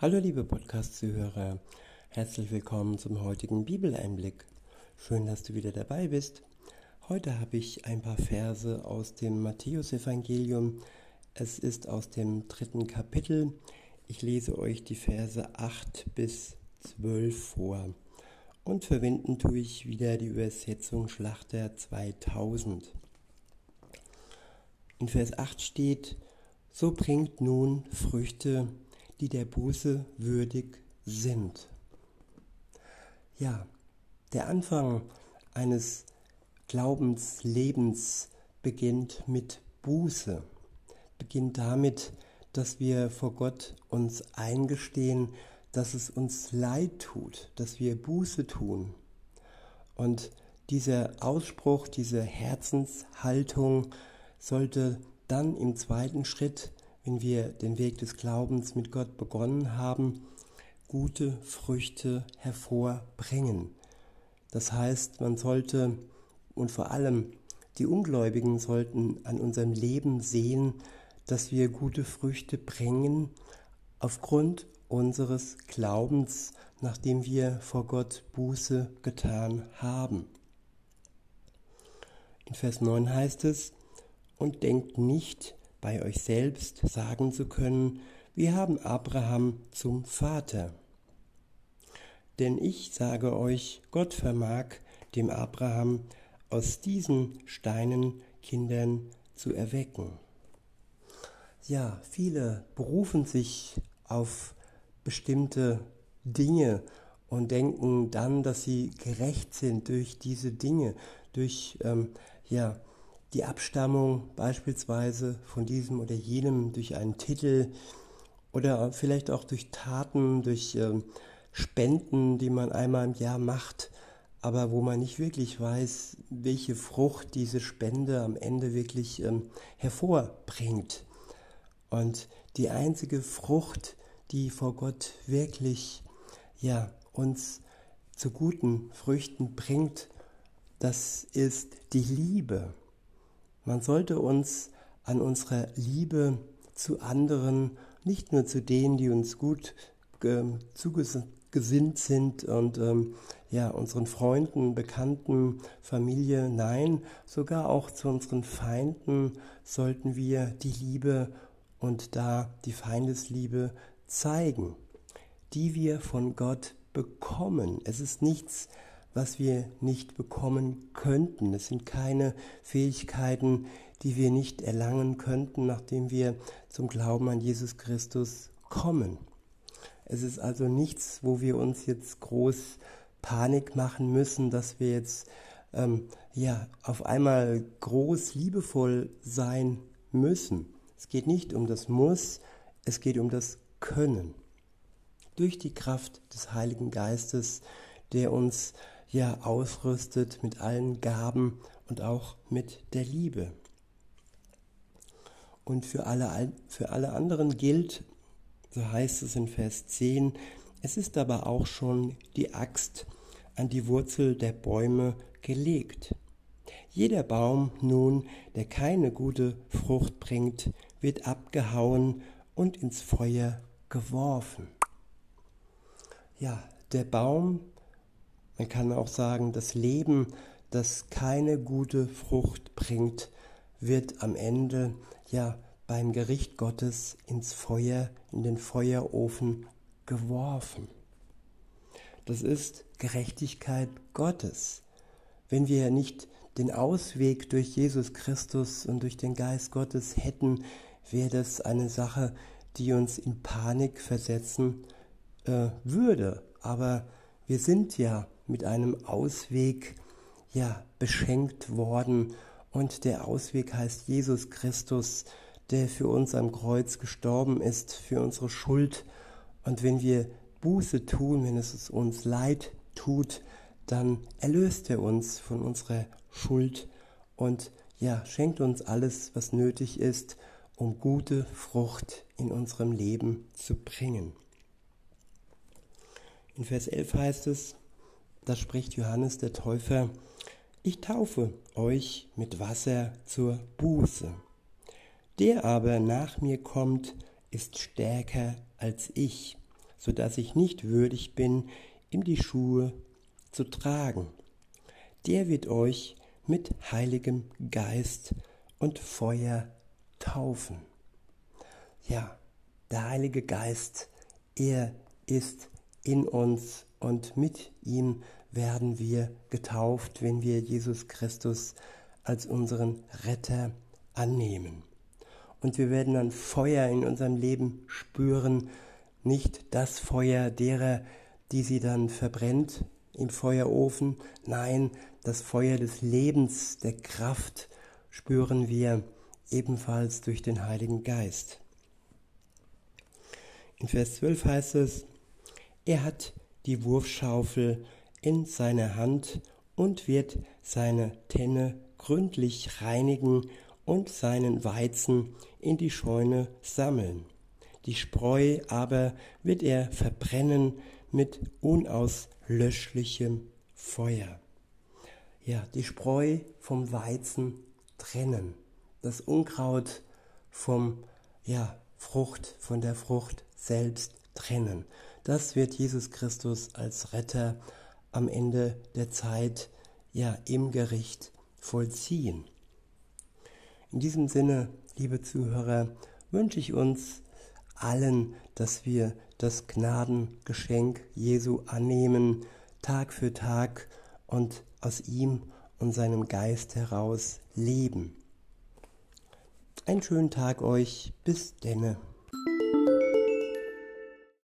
Hallo liebe Podcast-Zuhörer, herzlich willkommen zum heutigen Bibeleinblick. Schön, dass du wieder dabei bist. Heute habe ich ein paar Verse aus dem Matthäusevangelium. Es ist aus dem dritten Kapitel. Ich lese euch die Verse 8 bis 12 vor. Und verwenden tue ich wieder die Übersetzung Schlachter 2000. In Vers 8 steht, so bringt nun Früchte, die der Buße würdig sind. Ja, der Anfang eines Glaubenslebens beginnt mit Buße, beginnt damit, dass wir vor Gott uns eingestehen, dass es uns leid tut, dass wir Buße tun. Und dieser Ausspruch, diese Herzenshaltung sollte dann im zweiten Schritt wenn wir den Weg des Glaubens mit Gott begonnen haben, gute Früchte hervorbringen. Das heißt, man sollte und vor allem die Ungläubigen sollten an unserem Leben sehen, dass wir gute Früchte bringen aufgrund unseres Glaubens, nachdem wir vor Gott Buße getan haben. In Vers 9 heißt es, und denkt nicht, bei euch selbst sagen zu können, wir haben Abraham zum Vater. Denn ich sage euch, Gott vermag dem Abraham aus diesen Steinen Kindern zu erwecken. Ja, viele berufen sich auf bestimmte Dinge und denken dann, dass sie gerecht sind durch diese Dinge, durch ähm, ja, die Abstammung beispielsweise von diesem oder jenem durch einen Titel oder vielleicht auch durch Taten, durch ähm, Spenden, die man einmal im Jahr macht, aber wo man nicht wirklich weiß, welche Frucht diese Spende am Ende wirklich ähm, hervorbringt. Und die einzige Frucht, die vor Gott wirklich ja, uns zu guten Früchten bringt, das ist die Liebe. Man sollte uns an unserer Liebe zu anderen, nicht nur zu denen, die uns gut äh, zugesinnt sind und ähm, ja, unseren Freunden, Bekannten, Familie, nein, sogar auch zu unseren Feinden sollten wir die Liebe und da die Feindesliebe zeigen, die wir von Gott bekommen. Es ist nichts was wir nicht bekommen könnten. Es sind keine Fähigkeiten, die wir nicht erlangen könnten, nachdem wir zum Glauben an Jesus Christus kommen. Es ist also nichts, wo wir uns jetzt groß Panik machen müssen, dass wir jetzt ähm, ja auf einmal groß liebevoll sein müssen. Es geht nicht um das Muss, es geht um das Können. Durch die Kraft des Heiligen Geistes, der uns ja ausrüstet mit allen Gaben und auch mit der Liebe. Und für alle, für alle anderen gilt, so heißt es in Vers 10, es ist aber auch schon die Axt an die Wurzel der Bäume gelegt. Jeder Baum nun, der keine gute Frucht bringt, wird abgehauen und ins Feuer geworfen. Ja, der Baum man kann auch sagen, das Leben, das keine gute Frucht bringt, wird am Ende ja beim Gericht Gottes ins Feuer, in den Feuerofen geworfen. Das ist Gerechtigkeit Gottes. Wenn wir nicht den Ausweg durch Jesus Christus und durch den Geist Gottes hätten, wäre das eine Sache, die uns in Panik versetzen äh, würde. Aber wir sind ja mit einem Ausweg ja beschenkt worden und der Ausweg heißt Jesus Christus, der für uns am Kreuz gestorben ist, für unsere Schuld. Und wenn wir Buße tun, wenn es uns leid tut, dann erlöst er uns von unserer Schuld und ja, schenkt uns alles, was nötig ist, um gute Frucht in unserem Leben zu bringen. In Vers 11 heißt es, da spricht Johannes der Täufer, ich taufe euch mit Wasser zur Buße. Der aber nach mir kommt, ist stärker als ich, so dass ich nicht würdig bin, ihm die Schuhe zu tragen. Der wird euch mit heiligem Geist und Feuer taufen. Ja, der Heilige Geist, er ist in uns und mit ihm werden wir getauft, wenn wir Jesus Christus als unseren Retter annehmen. Und wir werden dann Feuer in unserem Leben spüren, nicht das Feuer derer, die sie dann verbrennt im Feuerofen, nein, das Feuer des Lebens, der Kraft spüren wir ebenfalls durch den Heiligen Geist. In Vers 12 heißt es, er hat die Wurfschaufel in seiner Hand und wird seine Tenne gründlich reinigen und seinen Weizen in die Scheune sammeln. Die Spreu aber wird er verbrennen mit unauslöschlichem Feuer. Ja, die Spreu vom Weizen trennen, das Unkraut vom ja, Frucht, von der Frucht selbst trennen. Das wird Jesus Christus als Retter am Ende der Zeit ja im Gericht vollziehen. In diesem Sinne, liebe Zuhörer, wünsche ich uns allen, dass wir das Gnadengeschenk Jesu annehmen, Tag für Tag und aus ihm und seinem Geist heraus leben. Einen schönen Tag euch, bis denne.